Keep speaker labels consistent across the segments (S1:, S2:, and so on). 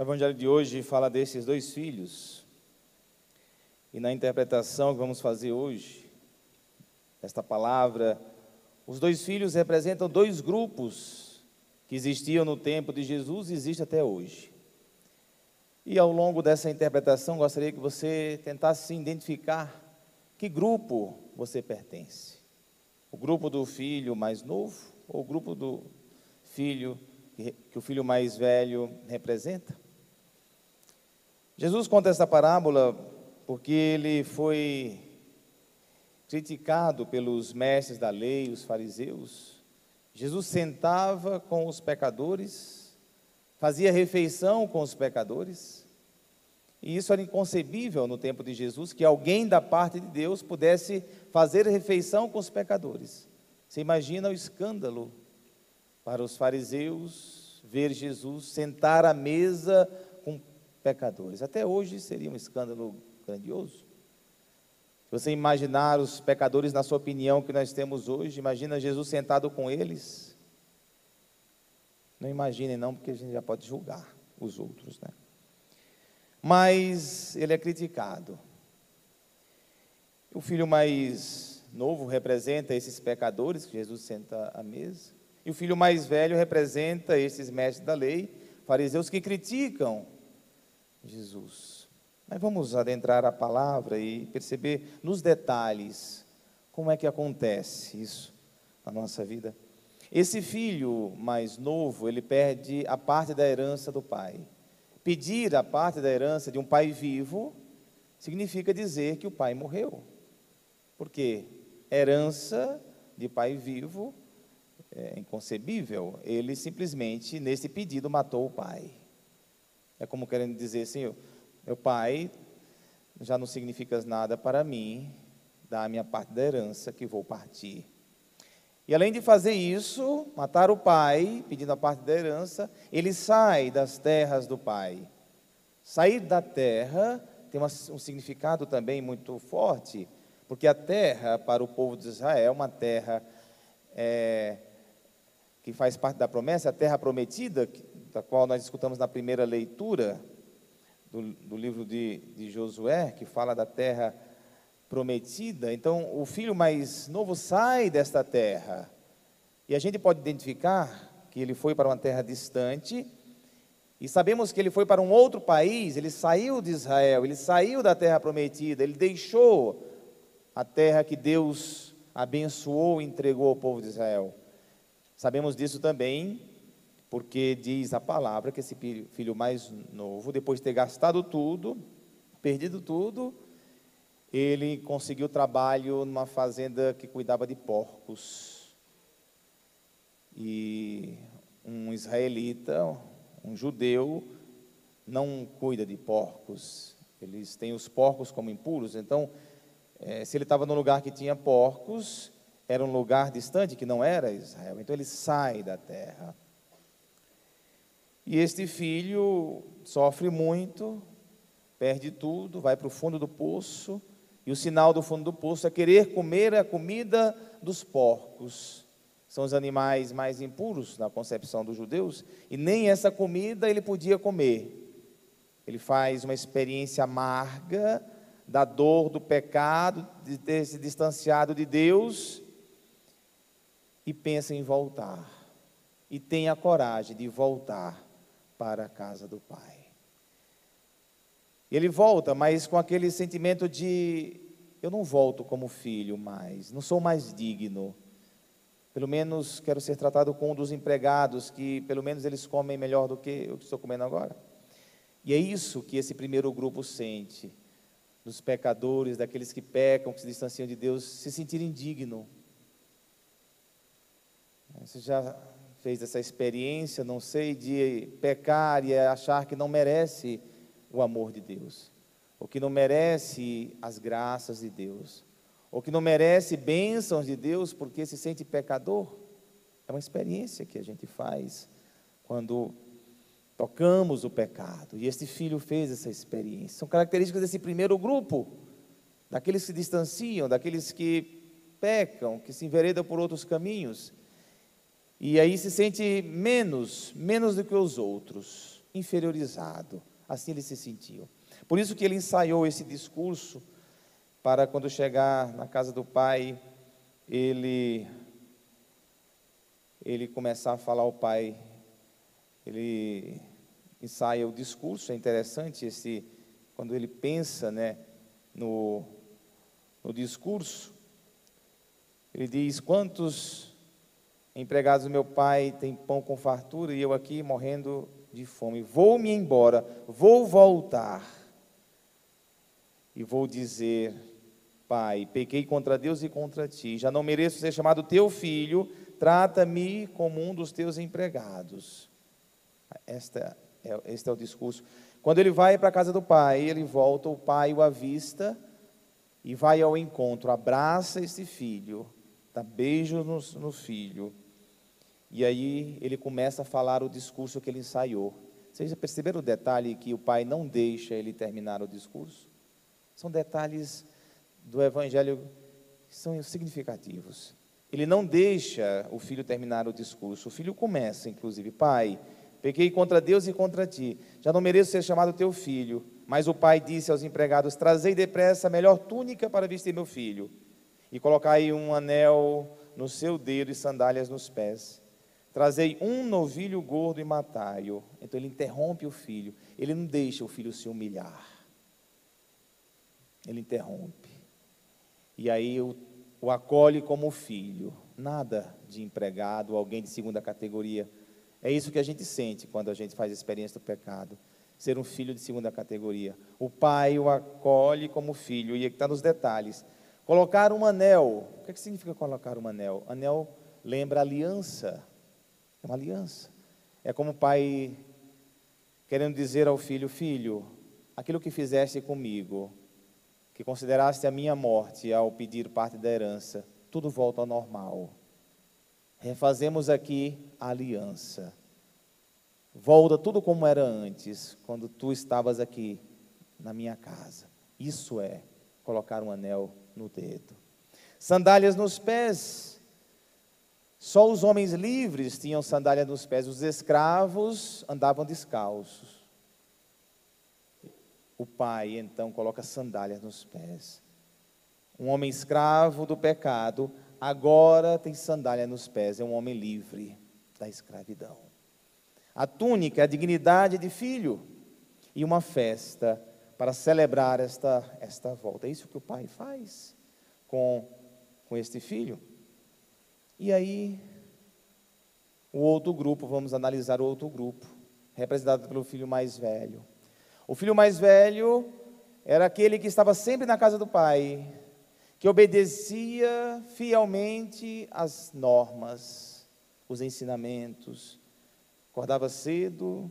S1: O evangelho de hoje fala desses dois filhos. E na interpretação que vamos fazer hoje, esta palavra, os dois filhos representam dois grupos que existiam no tempo de Jesus e existem até hoje. E ao longo dessa interpretação, gostaria que você tentasse se identificar que grupo você pertence. O grupo do filho mais novo ou o grupo do filho que o filho mais velho representa? Jesus conta essa parábola porque ele foi criticado pelos mestres da lei, os fariseus. Jesus sentava com os pecadores, fazia refeição com os pecadores. E isso era inconcebível no tempo de Jesus, que alguém da parte de Deus pudesse fazer refeição com os pecadores. Você imagina o escândalo para os fariseus ver Jesus sentar à mesa pecadores. Até hoje seria um escândalo grandioso. Se você imaginar os pecadores na sua opinião que nós temos hoje, imagina Jesus sentado com eles. Não imaginem não, porque a gente já pode julgar os outros, né? Mas ele é criticado. O filho mais novo representa esses pecadores que Jesus senta à mesa. E o filho mais velho representa esses mestres da lei, fariseus que criticam Jesus. Mas vamos adentrar a palavra e perceber nos detalhes como é que acontece isso na nossa vida. Esse filho mais novo, ele perde a parte da herança do pai. Pedir a parte da herança de um pai vivo significa dizer que o pai morreu. Porque herança de pai vivo é inconcebível. Ele simplesmente, nesse pedido, matou o pai. É como querendo dizer assim: meu pai já não significa nada para mim, dá a minha parte da herança que vou partir. E além de fazer isso, matar o pai, pedindo a parte da herança, ele sai das terras do pai. Sair da terra tem um significado também muito forte, porque a terra para o povo de Israel é uma terra é, que faz parte da promessa, a terra prometida, da qual nós escutamos na primeira leitura do, do livro de, de Josué, que fala da terra prometida. Então, o filho mais novo sai desta terra. E a gente pode identificar que ele foi para uma terra distante. E sabemos que ele foi para um outro país, ele saiu de Israel, ele saiu da terra prometida, ele deixou a terra que Deus abençoou e entregou ao povo de Israel. Sabemos disso também porque diz a palavra que esse filho mais novo, depois de ter gastado tudo, perdido tudo, ele conseguiu trabalho numa fazenda que cuidava de porcos. E um israelita, um judeu, não cuida de porcos. Eles têm os porcos como impuros. Então, é, se ele estava num lugar que tinha porcos, era um lugar distante que não era Israel. Então ele sai da terra. E este filho sofre muito, perde tudo, vai para o fundo do poço, e o sinal do fundo do poço é querer comer a comida dos porcos. São os animais mais impuros na concepção dos judeus, e nem essa comida ele podia comer. Ele faz uma experiência amarga da dor do pecado, de ter se distanciado de Deus, e pensa em voltar. E tem a coragem de voltar para a casa do Pai. Ele volta, mas com aquele sentimento de: eu não volto como filho mais, não sou mais digno. Pelo menos quero ser tratado com um dos empregados, que pelo menos eles comem melhor do que eu que estou comendo agora. E é isso que esse primeiro grupo sente, dos pecadores, daqueles que pecam, que se distanciam de Deus, se sentirem digno. Você já fez essa experiência, não sei, de pecar e achar que não merece o amor de Deus, ou que não merece as graças de Deus, ou que não merece bênçãos de Deus porque se sente pecador. É uma experiência que a gente faz quando tocamos o pecado. E este filho fez essa experiência. São características desse primeiro grupo, daqueles que se distanciam, daqueles que pecam, que se enveredam por outros caminhos. E aí se sente menos, menos do que os outros. inferiorizado. Assim ele se sentiu. Por isso que ele ensaiou esse discurso para quando chegar na casa do pai, ele ele começar a falar ao pai, ele ensaia o discurso, é interessante esse quando ele pensa, né, no no discurso, ele diz: "Quantos empregados do meu pai têm pão com fartura e eu aqui morrendo de fome? Vou-me embora, vou voltar e vou dizer Pai, pequei contra Deus e contra ti, já não mereço ser chamado teu filho, trata-me como um dos teus empregados. Esta é, este é o discurso. Quando ele vai para a casa do pai, ele volta, o pai o avista e vai ao encontro, abraça esse filho, dá beijo no, no filho. E aí ele começa a falar o discurso que ele ensaiou. Vocês já perceberam o detalhe que o pai não deixa ele terminar o discurso? São detalhes do Evangelho são significativos. Ele não deixa o filho terminar o discurso. O filho começa, inclusive, pai, pequei contra Deus e contra ti. Já não mereço ser chamado teu filho. Mas o pai disse aos empregados: Trazei depressa a melhor túnica para vestir meu filho, e colocai um anel no seu dedo e sandálias nos pés. Trazei um novilho gordo e matai-o. Então ele interrompe o filho. Ele não deixa o filho se humilhar. Ele interrompe e aí o, o acolhe como filho. Nada de empregado, alguém de segunda categoria. É isso que a gente sente quando a gente faz a experiência do pecado. Ser um filho de segunda categoria. O pai o acolhe como filho, e está nos detalhes. Colocar um anel. O que, é que significa colocar um anel? Anel lembra aliança. É uma aliança. É como o pai querendo dizer ao filho: Filho, aquilo que fizeste comigo, que consideraste a minha morte ao pedir parte da herança, tudo volta ao normal. Refazemos aqui a aliança. Volta tudo como era antes, quando tu estavas aqui na minha casa. Isso é colocar um anel no dedo. Sandálias nos pés. Só os homens livres tinham sandália nos pés, os escravos andavam descalços. O pai então coloca sandálias nos pés. Um homem escravo do pecado, agora tem sandália nos pés, é um homem livre da escravidão. A túnica é a dignidade de filho e uma festa para celebrar esta, esta volta. É isso que o pai faz com, com este filho. E aí, o outro grupo, vamos analisar o outro grupo, representado pelo filho mais velho. O filho mais velho era aquele que estava sempre na casa do pai, que obedecia fielmente às normas, os ensinamentos, acordava cedo,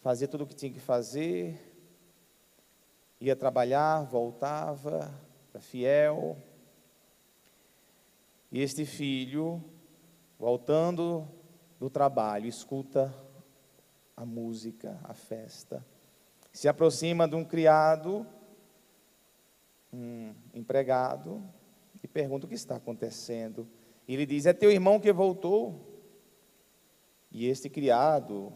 S1: fazia tudo o que tinha que fazer, ia trabalhar, voltava, era fiel. E este filho, voltando do trabalho, escuta a música, a festa se aproxima de um criado, um empregado, e pergunta o que está acontecendo. E ele diz: É teu irmão que voltou. E este criado,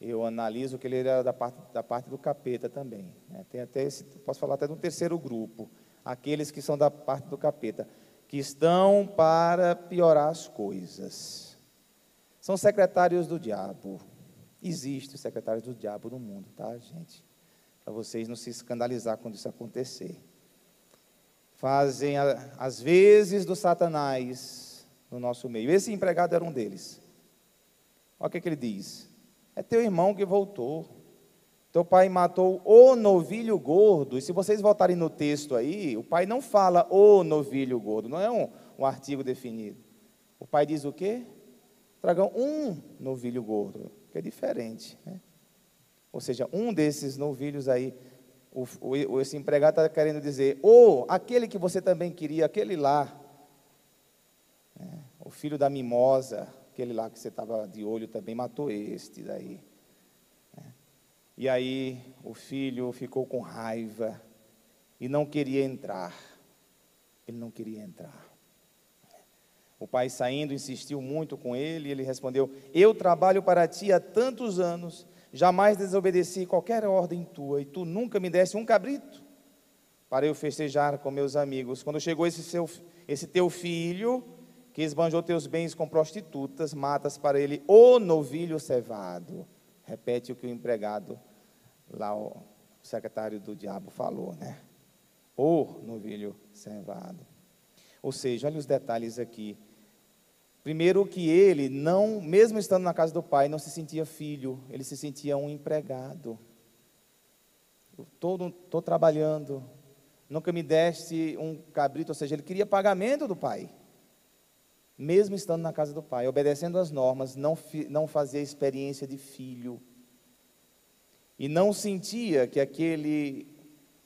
S1: eu analiso que ele era da parte, da parte do capeta também. Né? Tem até esse, posso falar até de um terceiro grupo, aqueles que são da parte do capeta, que estão para piorar as coisas. São secretários do diabo. Existe os secretários do diabo no mundo, tá, gente? Para vocês não se escandalizar quando isso acontecer. Fazem as vezes do Satanás no nosso meio. Esse empregado era um deles. Olha o que, que ele diz: É teu irmão que voltou. Teu pai matou o novilho gordo. E se vocês voltarem no texto aí, o pai não fala o novilho gordo, não é um, um artigo definido. O pai diz o quê? Tragam um novilho gordo que é diferente. Né? Ou seja, um desses novilhos aí, o, o, esse empregado está querendo dizer, ou oh, aquele que você também queria, aquele lá, né? o filho da mimosa, aquele lá que você estava de olho também matou este daí. E aí o filho ficou com raiva e não queria entrar. Ele não queria entrar. O pai saindo insistiu muito com ele e ele respondeu: Eu trabalho para ti há tantos anos, Jamais desobedeci qualquer ordem tua, e tu nunca me deste um cabrito para eu festejar com meus amigos. Quando chegou esse, seu, esse teu filho, que esbanjou teus bens com prostitutas, matas para ele o novilho cevado. Repete o que o empregado, lá o secretário do diabo falou, né? O novilho cevado. Ou seja, olha os detalhes aqui. Primeiro que ele não, mesmo estando na casa do pai, não se sentia filho, ele se sentia um empregado. Estou trabalhando, nunca me deste um cabrito, ou seja, ele queria pagamento do pai. Mesmo estando na casa do pai, obedecendo às normas, não, não fazia experiência de filho. E não sentia que aquele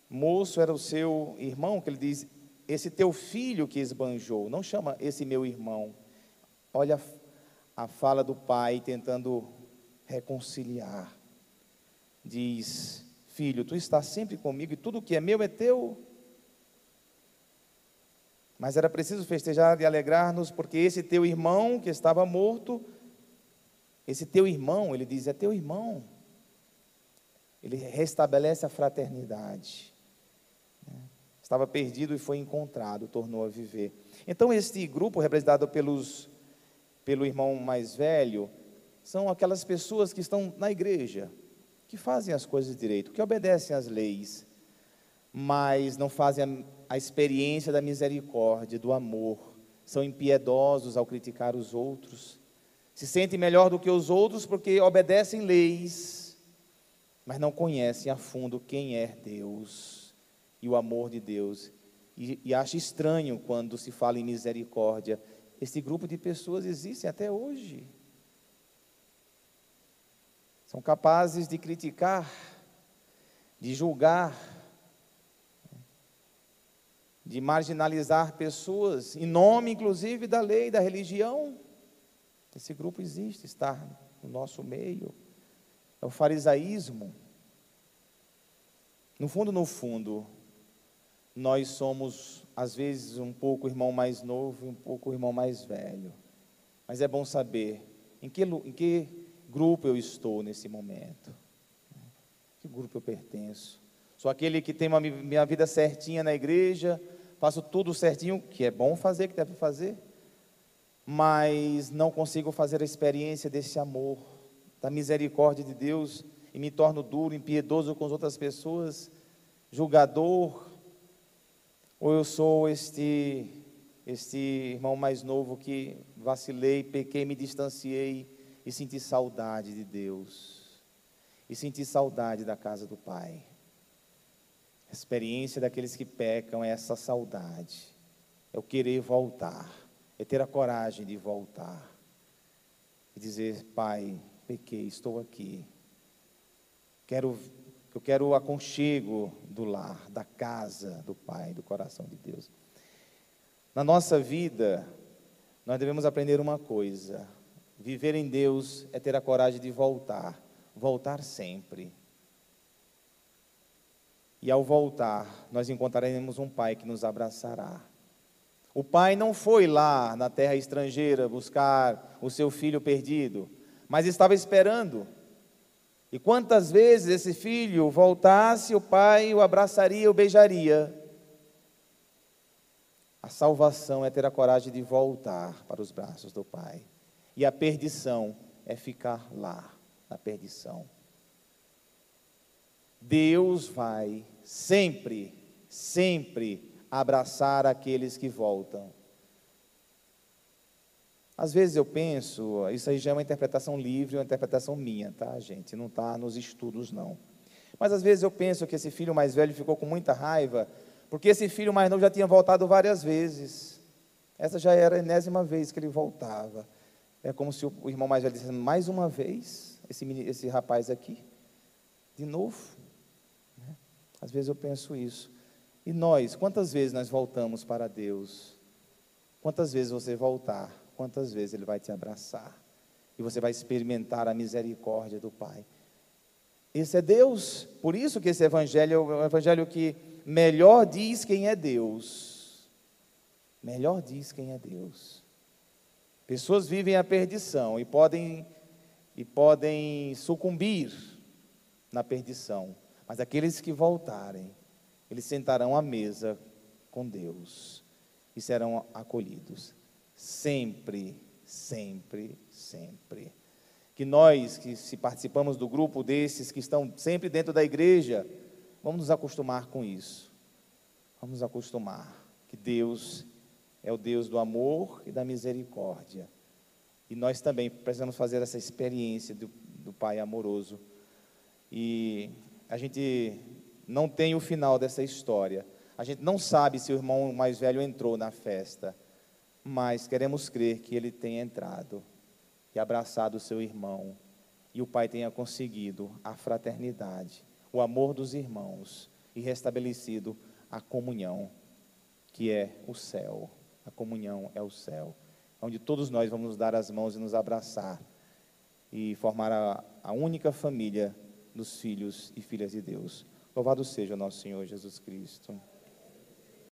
S1: moço era o seu irmão, que ele diz, esse teu filho que esbanjou, não chama esse meu irmão. Olha a fala do pai tentando reconciliar. Diz: Filho, tu estás sempre comigo e tudo que é meu é teu. Mas era preciso festejar e alegrar-nos, porque esse teu irmão que estava morto, esse teu irmão, ele diz, é teu irmão. Ele restabelece a fraternidade estava perdido e foi encontrado, tornou a viver. Então, este grupo, representado pelos, pelo irmão mais velho, são aquelas pessoas que estão na igreja, que fazem as coisas direito, que obedecem às leis, mas não fazem a, a experiência da misericórdia, do amor, são impiedosos ao criticar os outros, se sentem melhor do que os outros porque obedecem leis, mas não conhecem a fundo quem é Deus e o amor de Deus. E, e acha estranho quando se fala em misericórdia. Esse grupo de pessoas existe até hoje. São capazes de criticar, de julgar, de marginalizar pessoas, em nome inclusive da lei, da religião. Esse grupo existe, está no nosso meio. É o farisaísmo. No fundo, no fundo, nós somos, às vezes, um pouco o irmão mais novo e um pouco o irmão mais velho. Mas é bom saber em que, em que grupo eu estou nesse momento. Que grupo eu pertenço? Sou aquele que tem uma minha vida certinha na igreja, faço tudo certinho, que é bom fazer, que deve fazer, mas não consigo fazer a experiência desse amor, da misericórdia de Deus, e me torno duro, impiedoso com as outras pessoas, julgador, ou eu sou este, este irmão mais novo que vacilei, pequei, me distanciei e senti saudade de Deus. E senti saudade da casa do Pai. A experiência daqueles que pecam é essa saudade. É o querer voltar. É ter a coragem de voltar. E dizer, Pai, pequei, estou aqui. Quero eu quero o aconchego do lar, da casa do Pai, do coração de Deus. Na nossa vida, nós devemos aprender uma coisa: viver em Deus é ter a coragem de voltar, voltar sempre. E ao voltar, nós encontraremos um Pai que nos abraçará. O pai não foi lá na terra estrangeira buscar o seu filho perdido, mas estava esperando e quantas vezes esse filho voltasse, o pai o abraçaria, o beijaria. A salvação é ter a coragem de voltar para os braços do pai. E a perdição é ficar lá, na perdição. Deus vai sempre, sempre abraçar aqueles que voltam. Às vezes eu penso, isso aí já é uma interpretação livre, uma interpretação minha, tá, gente? Não está nos estudos, não. Mas às vezes eu penso que esse filho mais velho ficou com muita raiva, porque esse filho mais novo já tinha voltado várias vezes. Essa já era a enésima vez que ele voltava. É como se o irmão mais velho dissesse, mais uma vez, esse, esse rapaz aqui, de novo. Né? Às vezes eu penso isso. E nós, quantas vezes nós voltamos para Deus? Quantas vezes você voltar? Quantas vezes Ele vai te abraçar. E você vai experimentar a misericórdia do Pai. Esse é Deus. Por isso que esse evangelho é o evangelho que melhor diz quem é Deus. Melhor diz quem é Deus. Pessoas vivem a perdição e podem e podem sucumbir na perdição, mas aqueles que voltarem, eles sentarão à mesa com Deus e serão acolhidos. Sempre, sempre, sempre. Que nós, que se participamos do grupo desses que estão sempre dentro da igreja, vamos nos acostumar com isso. Vamos nos acostumar que Deus é o Deus do amor e da misericórdia. E nós também precisamos fazer essa experiência do, do Pai amoroso. E a gente não tem o final dessa história. A gente não sabe se o irmão mais velho entrou na festa, mas queremos crer que ele tenha entrado e abraçado o seu irmão e o pai tenha conseguido a fraternidade, o amor dos irmãos e restabelecido a comunhão, que é o céu. A comunhão é o céu, onde todos nós vamos dar as mãos e nos abraçar e formar a, a única família dos filhos e filhas de Deus. Louvado seja o nosso Senhor Jesus Cristo.